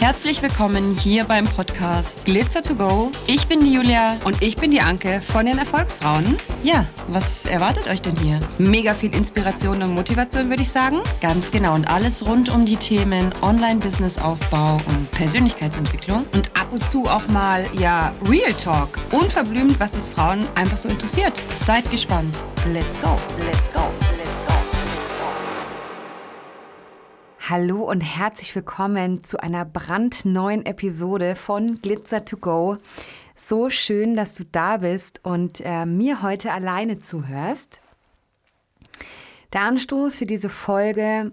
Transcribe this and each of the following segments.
Herzlich willkommen hier beim Podcast Glitzer to Go. Ich bin die Julia. Und ich bin die Anke von den Erfolgsfrauen. Ja, was erwartet euch denn hier? Mega viel Inspiration und Motivation, würde ich sagen. Ganz genau. Und alles rund um die Themen Online-Business-Aufbau und Persönlichkeitsentwicklung. Und ab und zu auch mal, ja, Real Talk. Unverblümt, was uns Frauen einfach so interessiert. Seid gespannt. Let's go. Let's go. Hallo und herzlich willkommen zu einer brandneuen Episode von Glitzer to Go. So schön, dass du da bist und äh, mir heute alleine zuhörst. Der Anstoß für diese Folge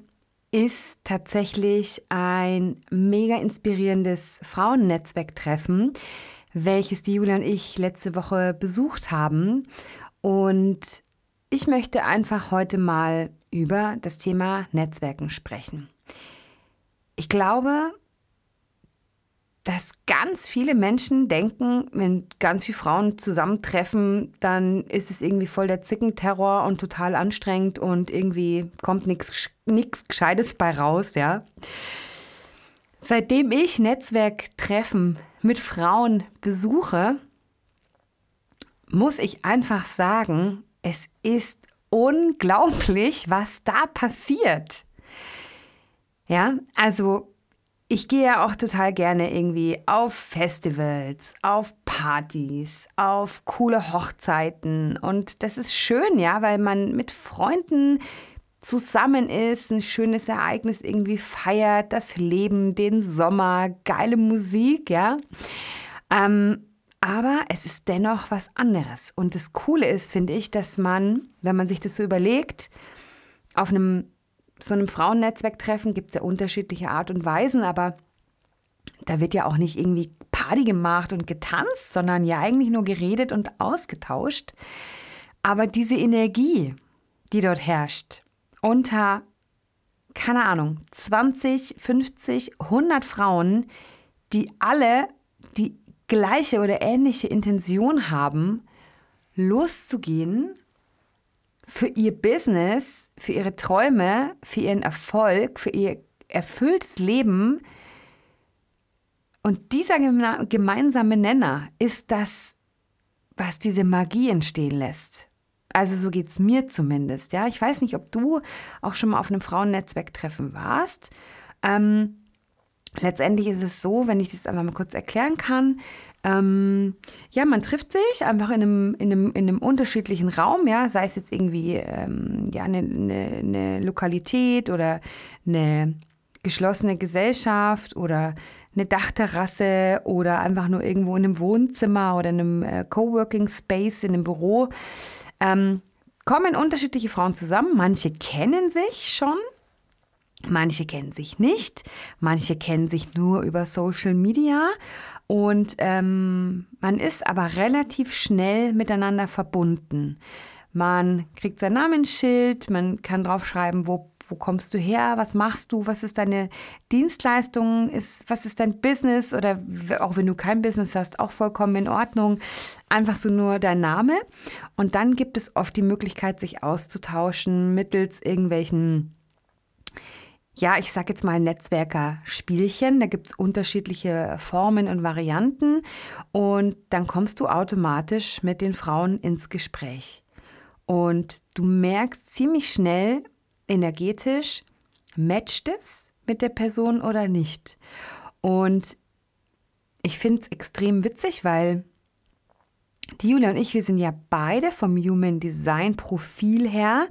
ist tatsächlich ein mega inspirierendes Frauennetzwerktreffen, welches die Julia und ich letzte Woche besucht haben. Und ich möchte einfach heute mal über das Thema Netzwerken sprechen. Ich glaube, dass ganz viele Menschen denken, wenn ganz viele Frauen zusammentreffen, dann ist es irgendwie voll der Zickenterror und total anstrengend und irgendwie kommt nichts Gescheites bei raus, ja. Seitdem ich Netzwerktreffen mit Frauen besuche, muss ich einfach sagen, es ist unglaublich, was da passiert. Ja, also ich gehe ja auch total gerne irgendwie auf Festivals, auf Partys, auf coole Hochzeiten. Und das ist schön, ja, weil man mit Freunden zusammen ist, ein schönes Ereignis irgendwie feiert, das Leben, den Sommer, geile Musik, ja. Ähm, aber es ist dennoch was anderes. Und das Coole ist, finde ich, dass man, wenn man sich das so überlegt, auf einem so einem Frauennetzwerktreffen gibt es ja unterschiedliche Art und Weisen, aber da wird ja auch nicht irgendwie Party gemacht und getanzt, sondern ja eigentlich nur geredet und ausgetauscht. Aber diese Energie, die dort herrscht, unter, keine Ahnung, 20, 50, 100 Frauen, die alle die gleiche oder ähnliche Intention haben, loszugehen für ihr Business, für ihre Träume, für ihren Erfolg, für ihr erfülltes Leben. Und dieser gemeinsame Nenner ist das, was diese Magie entstehen lässt. Also so geht es mir zumindest. Ja, ich weiß nicht, ob du auch schon mal auf einem Frauennetzwerktreffen warst. Ähm, letztendlich ist es so, wenn ich das einmal mal kurz erklären kann, ähm, ja, man trifft sich einfach in einem, in einem, in einem unterschiedlichen Raum, ja, sei es jetzt irgendwie ähm, ja, eine, eine, eine Lokalität oder eine geschlossene Gesellschaft oder eine Dachterrasse oder einfach nur irgendwo in einem Wohnzimmer oder in einem äh, Coworking Space, in einem Büro, ähm, kommen unterschiedliche Frauen zusammen. Manche kennen sich schon, manche kennen sich nicht, manche kennen sich nur über Social Media und ähm, man ist aber relativ schnell miteinander verbunden. Man kriegt sein Namensschild, man kann draufschreiben, wo, wo kommst du her, was machst du, was ist deine Dienstleistung, ist, was ist dein Business oder auch wenn du kein Business hast, auch vollkommen in Ordnung. Einfach so nur dein Name. Und dann gibt es oft die Möglichkeit, sich auszutauschen mittels irgendwelchen ja, ich sage jetzt mal Netzwerker-Spielchen. Da gibt es unterschiedliche Formen und Varianten. Und dann kommst du automatisch mit den Frauen ins Gespräch. Und du merkst ziemlich schnell energetisch, matcht es mit der Person oder nicht. Und ich finde es extrem witzig, weil die Julia und ich, wir sind ja beide vom Human Design Profil her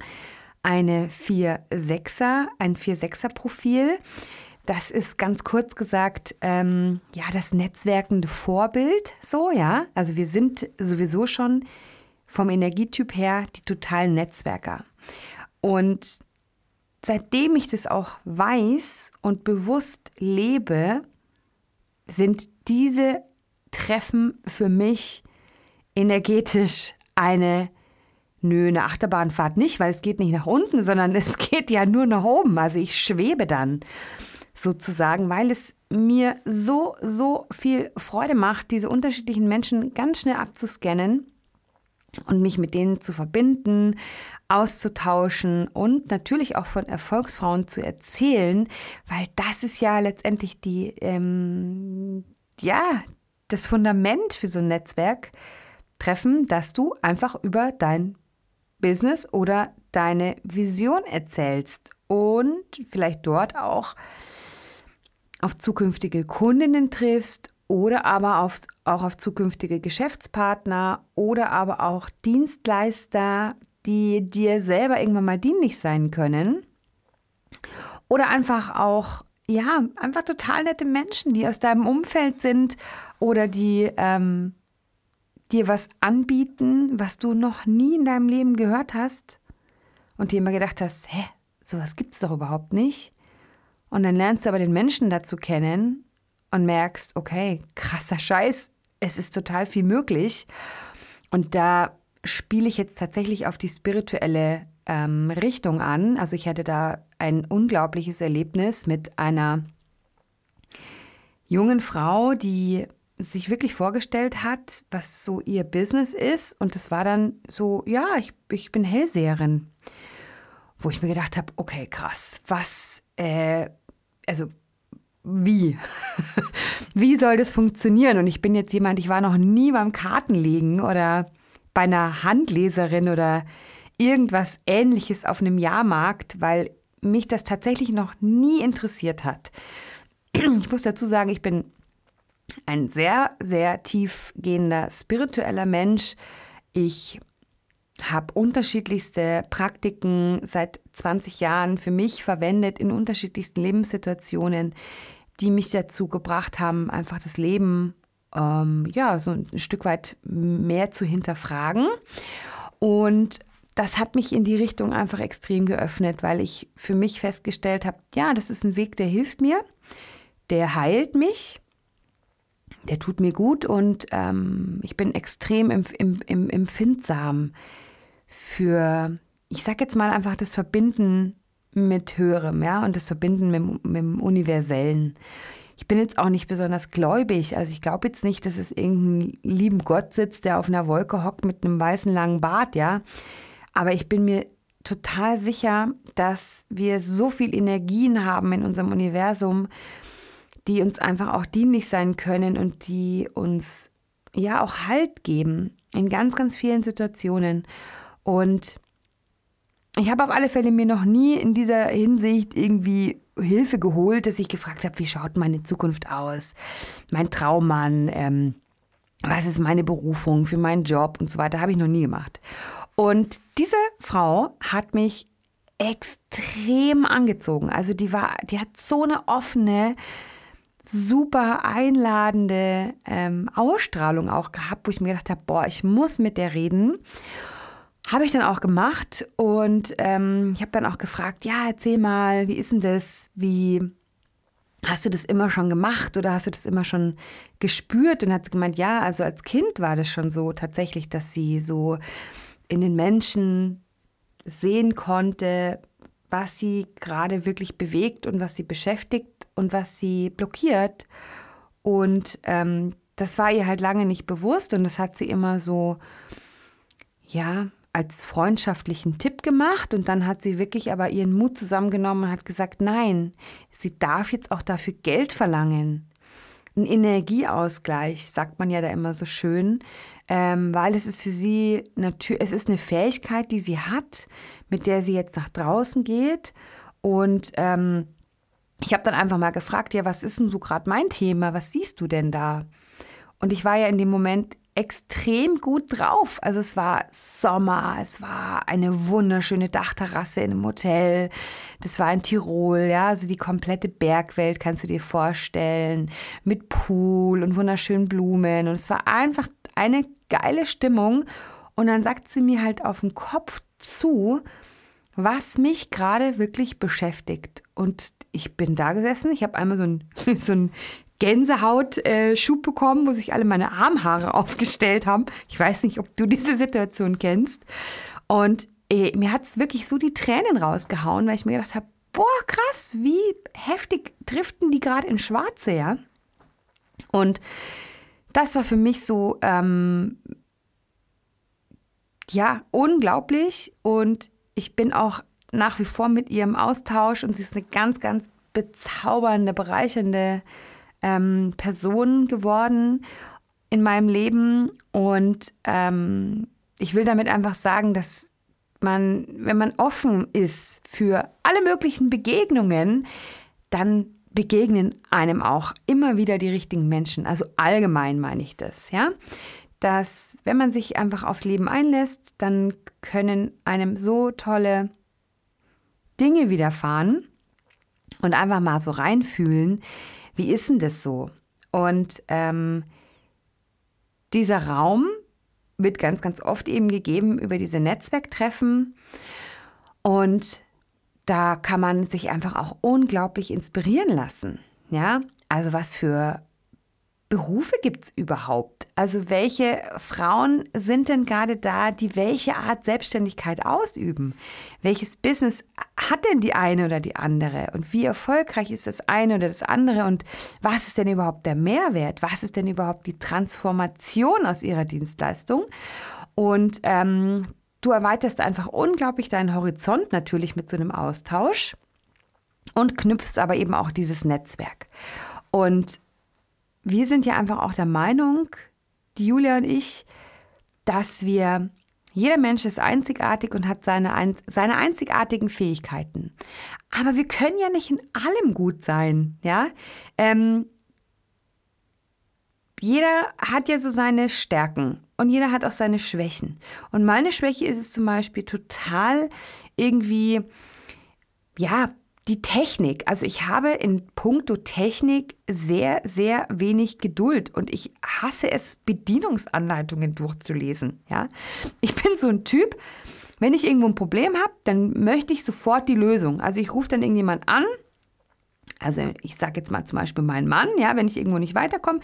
eine 4-6er, ein 4-6er-Profil. Das ist ganz kurz gesagt, ähm, ja, das netzwerkende Vorbild, so, ja. Also wir sind sowieso schon vom Energietyp her die totalen Netzwerker. Und seitdem ich das auch weiß und bewusst lebe, sind diese Treffen für mich energetisch eine Nö, eine Achterbahnfahrt nicht, weil es geht nicht nach unten, sondern es geht ja nur nach oben. Also ich schwebe dann sozusagen, weil es mir so, so viel Freude macht, diese unterschiedlichen Menschen ganz schnell abzuscannen und mich mit denen zu verbinden, auszutauschen und natürlich auch von Erfolgsfrauen zu erzählen, weil das ist ja letztendlich die, ähm, ja, das Fundament für so ein Netzwerk treffen, dass du einfach über dein Business oder deine Vision erzählst und vielleicht dort auch auf zukünftige Kundinnen triffst oder aber auf, auch auf zukünftige Geschäftspartner oder aber auch Dienstleister, die dir selber irgendwann mal dienlich sein können. Oder einfach auch, ja, einfach total nette Menschen, die aus deinem Umfeld sind oder die ähm, dir was anbieten, was du noch nie in deinem Leben gehört hast und dir immer gedacht hast, hä, sowas gibt es doch überhaupt nicht. Und dann lernst du aber den Menschen dazu kennen und merkst, okay, krasser Scheiß, es ist total viel möglich. Und da spiele ich jetzt tatsächlich auf die spirituelle ähm, Richtung an. Also ich hatte da ein unglaubliches Erlebnis mit einer jungen Frau, die sich wirklich vorgestellt hat, was so ihr Business ist. Und das war dann so, ja, ich, ich bin Hellseherin. Wo ich mir gedacht habe, okay, krass, was, äh, also wie? wie soll das funktionieren? Und ich bin jetzt jemand, ich war noch nie beim Kartenlegen oder bei einer Handleserin oder irgendwas ähnliches auf einem Jahrmarkt, weil mich das tatsächlich noch nie interessiert hat. Ich muss dazu sagen, ich bin ein sehr, sehr tiefgehender spiritueller Mensch. Ich habe unterschiedlichste Praktiken seit 20 Jahren für mich verwendet in unterschiedlichsten Lebenssituationen die mich dazu gebracht haben, einfach das Leben ähm, ja so ein Stück weit mehr zu hinterfragen. Und das hat mich in die Richtung einfach extrem geöffnet, weil ich für mich festgestellt habe, ja, das ist ein Weg, der hilft mir, der heilt mich, der tut mir gut und ähm, ich bin extrem em em empfindsam für, ich sag jetzt mal einfach das Verbinden mit Höherem, ja, und das Verbinden mit, mit dem Universellen. Ich bin jetzt auch nicht besonders gläubig, also ich glaube jetzt nicht, dass es irgendein lieben Gott sitzt, der auf einer Wolke hockt mit einem weißen langen Bart, ja. Aber ich bin mir total sicher, dass wir so viel Energien haben in unserem Universum, die uns einfach auch dienlich sein können und die uns ja auch Halt geben in ganz, ganz vielen Situationen. Und ich habe auf alle Fälle mir noch nie in dieser Hinsicht irgendwie Hilfe geholt, dass ich gefragt habe, wie schaut meine Zukunft aus? Mein Traummann, ähm, was ist meine Berufung für meinen Job und so weiter, habe ich noch nie gemacht. Und diese Frau hat mich extrem angezogen. Also die war, die hat so eine offene, super einladende ähm, Ausstrahlung auch gehabt, wo ich mir gedacht habe, boah, ich muss mit der reden. Habe ich dann auch gemacht und ähm, ich habe dann auch gefragt, ja, erzähl mal, wie ist denn das? Wie hast du das immer schon gemacht oder hast du das immer schon gespürt? Und hat gemeint, ja, also als Kind war das schon so tatsächlich, dass sie so in den Menschen sehen konnte, was sie gerade wirklich bewegt und was sie beschäftigt und was sie blockiert. Und ähm, das war ihr halt lange nicht bewusst und das hat sie immer so, ja, als freundschaftlichen Tipp gemacht und dann hat sie wirklich aber ihren Mut zusammengenommen und hat gesagt, nein, sie darf jetzt auch dafür Geld verlangen. Ein Energieausgleich, sagt man ja da immer so schön, ähm, weil es ist für sie natürlich, es ist eine Fähigkeit, die sie hat, mit der sie jetzt nach draußen geht und ähm, ich habe dann einfach mal gefragt, ja, was ist denn so gerade mein Thema? Was siehst du denn da? Und ich war ja in dem Moment extrem gut drauf. Also es war Sommer, es war eine wunderschöne Dachterrasse in einem Hotel. Das war in Tirol, ja, also die komplette Bergwelt kannst du dir vorstellen, mit Pool und wunderschönen Blumen und es war einfach eine geile Stimmung und dann sagt sie mir halt auf den Kopf zu, was mich gerade wirklich beschäftigt. Und ich bin da gesessen, ich habe einmal so ein, so ein Gänsehautschub bekommen, wo sich alle meine Armhaare aufgestellt haben. Ich weiß nicht, ob du diese Situation kennst. Und äh, mir hat es wirklich so die Tränen rausgehauen, weil ich mir gedacht habe, boah, krass, wie heftig driften die gerade in Schwarze, ja? Und das war für mich so ähm, ja, unglaublich. Und ich bin auch nach wie vor mit ihr im Austausch. Und sie ist eine ganz, ganz bezaubernde, bereichernde ähm, Person geworden in meinem Leben. Und ähm, ich will damit einfach sagen, dass man, wenn man offen ist für alle möglichen Begegnungen, dann begegnen einem auch immer wieder die richtigen Menschen. Also allgemein meine ich das, ja. Dass, wenn man sich einfach aufs Leben einlässt, dann können einem so tolle Dinge widerfahren und einfach mal so reinfühlen, wie ist denn das so? Und ähm, dieser Raum wird ganz, ganz oft eben gegeben über diese Netzwerktreffen. Und da kann man sich einfach auch unglaublich inspirieren lassen. Ja, also was für Berufe gibt es überhaupt? Also welche Frauen sind denn gerade da, die welche Art Selbstständigkeit ausüben? Welches Business hat denn die eine oder die andere? Und wie erfolgreich ist das eine oder das andere? Und was ist denn überhaupt der Mehrwert? Was ist denn überhaupt die Transformation aus ihrer Dienstleistung? Und ähm, du erweiterst einfach unglaublich deinen Horizont natürlich mit so einem Austausch und knüpfst aber eben auch dieses Netzwerk. Und wir sind ja einfach auch der Meinung, die Julia und ich, dass wir, jeder Mensch ist einzigartig und hat seine, seine einzigartigen Fähigkeiten. Aber wir können ja nicht in allem gut sein, ja. Ähm, jeder hat ja so seine Stärken und jeder hat auch seine Schwächen. Und meine Schwäche ist es zum Beispiel total irgendwie, ja, die Technik. Also ich habe in puncto Technik sehr, sehr wenig Geduld und ich hasse es, Bedienungsanleitungen durchzulesen. Ja? Ich bin so ein Typ, wenn ich irgendwo ein Problem habe, dann möchte ich sofort die Lösung. Also ich rufe dann irgendjemand an, also ich sage jetzt mal zum Beispiel meinen Mann, ja, wenn ich irgendwo nicht weiterkomme,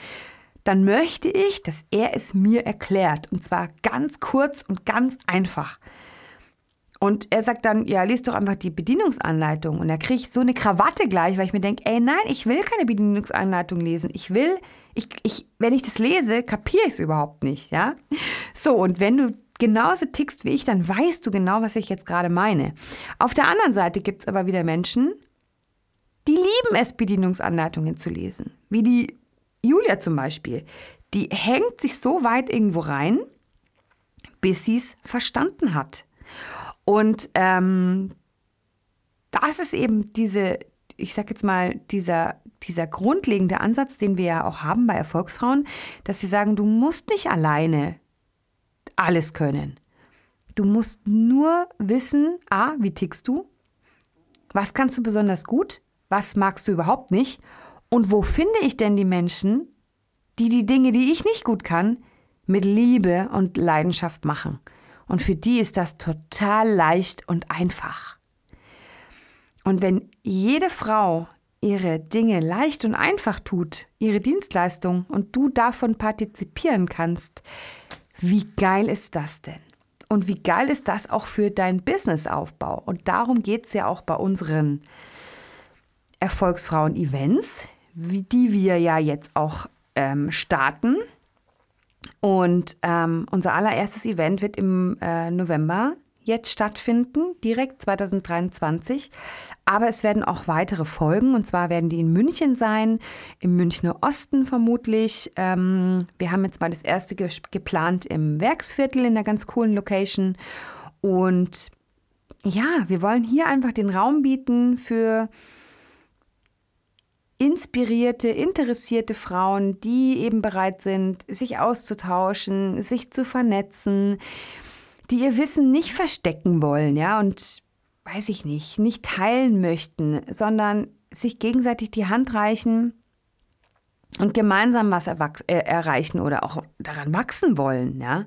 dann möchte ich, dass er es mir erklärt. Und zwar ganz kurz und ganz einfach. Und er sagt dann, ja, liest doch einfach die Bedienungsanleitung. Und er kriegt so eine Krawatte gleich, weil ich mir denke, ey, nein, ich will keine Bedienungsanleitung lesen. Ich will, ich, ich, wenn ich das lese, kapiere ich es überhaupt nicht, ja. So, und wenn du genauso tickst wie ich, dann weißt du genau, was ich jetzt gerade meine. Auf der anderen Seite gibt es aber wieder Menschen, die lieben es, Bedienungsanleitungen zu lesen. Wie die Julia zum Beispiel. Die hängt sich so weit irgendwo rein, bis sie es verstanden hat. Und ähm, das ist eben diese, ich sag jetzt mal, dieser, dieser grundlegende Ansatz, den wir ja auch haben bei Erfolgsfrauen, dass sie sagen, du musst nicht alleine alles können. Du musst nur wissen, a, wie tickst du? Was kannst du besonders gut? Was magst du überhaupt nicht? Und wo finde ich denn die Menschen, die die Dinge, die ich nicht gut kann, mit Liebe und Leidenschaft machen? Und für die ist das total leicht und einfach. Und wenn jede Frau ihre Dinge leicht und einfach tut, ihre Dienstleistung, und du davon partizipieren kannst, wie geil ist das denn? Und wie geil ist das auch für deinen Businessaufbau? Und darum geht es ja auch bei unseren Erfolgsfrauen-Events, die wir ja jetzt auch ähm, starten. Und ähm, unser allererstes Event wird im äh, November jetzt stattfinden, direkt 2023. Aber es werden auch weitere folgen. Und zwar werden die in München sein, im Münchner Osten vermutlich. Ähm, wir haben jetzt mal das erste ge geplant im Werksviertel in einer ganz coolen Location. Und ja, wir wollen hier einfach den Raum bieten für inspirierte, interessierte Frauen, die eben bereit sind, sich auszutauschen, sich zu vernetzen, die ihr Wissen nicht verstecken wollen, ja, und weiß ich nicht, nicht teilen möchten, sondern sich gegenseitig die Hand reichen und gemeinsam was äh, erreichen oder auch daran wachsen wollen, ja.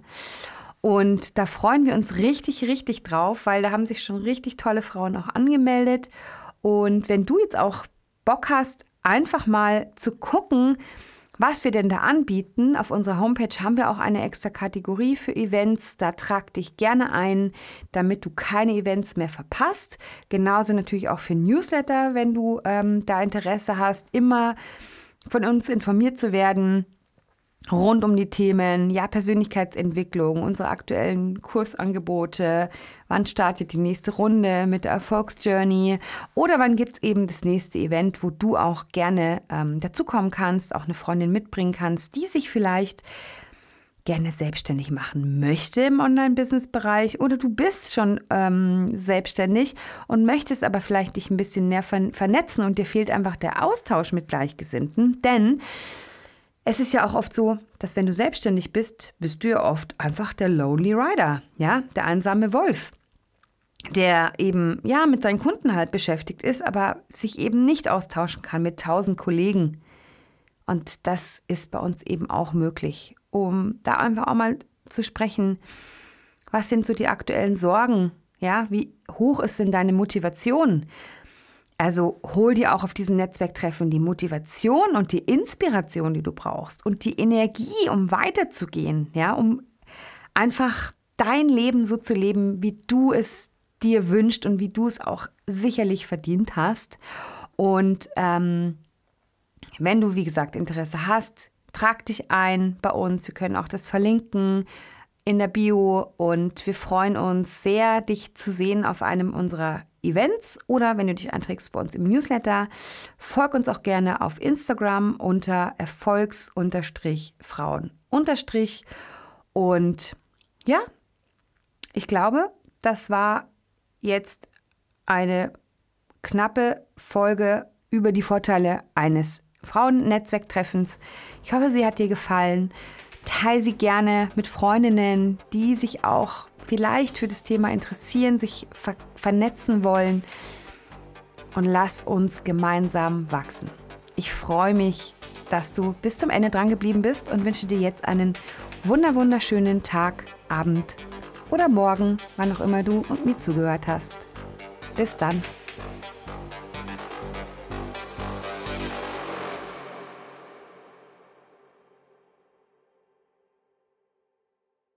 Und da freuen wir uns richtig, richtig drauf, weil da haben sich schon richtig tolle Frauen auch angemeldet. Und wenn du jetzt auch Bock hast, einfach mal zu gucken, was wir denn da anbieten. Auf unserer Homepage haben wir auch eine extra Kategorie für Events. Da trag dich gerne ein, damit du keine Events mehr verpasst. Genauso natürlich auch für Newsletter, wenn du ähm, da Interesse hast, immer von uns informiert zu werden. Rund um die Themen ja, Persönlichkeitsentwicklung, unsere aktuellen Kursangebote, wann startet die nächste Runde mit der Erfolgsjourney? Oder wann gibt es eben das nächste Event, wo du auch gerne ähm, dazukommen kannst, auch eine Freundin mitbringen kannst, die sich vielleicht gerne selbstständig machen möchte im Online-Business-Bereich? Oder du bist schon ähm, selbstständig und möchtest aber vielleicht dich ein bisschen näher vernetzen und dir fehlt einfach der Austausch mit Gleichgesinnten, denn es ist ja auch oft so, dass wenn du selbstständig bist, bist du ja oft einfach der Lonely Rider, ja, der einsame Wolf, der eben ja mit seinen Kunden halt beschäftigt ist, aber sich eben nicht austauschen kann mit tausend Kollegen. Und das ist bei uns eben auch möglich, um da einfach auch mal zu sprechen, was sind so die aktuellen Sorgen, ja, wie hoch ist denn deine Motivation? Also hol dir auch auf diesen Netzwerktreffen die Motivation und die Inspiration, die du brauchst und die Energie, um weiterzugehen, ja, um einfach dein Leben so zu leben, wie du es dir wünscht und wie du es auch sicherlich verdient hast. Und ähm, wenn du, wie gesagt, Interesse hast, trag dich ein bei uns. Wir können auch das verlinken in der Bio und wir freuen uns sehr, dich zu sehen auf einem unserer Events oder wenn du dich einträgst bei uns im Newsletter, folg uns auch gerne auf Instagram unter Erfolgs-Frauen und ja, ich glaube, das war jetzt eine knappe Folge über die Vorteile eines Frauennetzwerktreffens. Ich hoffe, sie hat dir gefallen. Teile sie gerne mit Freundinnen, die sich auch vielleicht für das Thema interessieren, sich ver vernetzen wollen. Und lass uns gemeinsam wachsen. Ich freue mich, dass du bis zum Ende dran geblieben bist und wünsche dir jetzt einen wunder wunderschönen Tag, Abend oder Morgen, wann auch immer du und mir zugehört hast. Bis dann.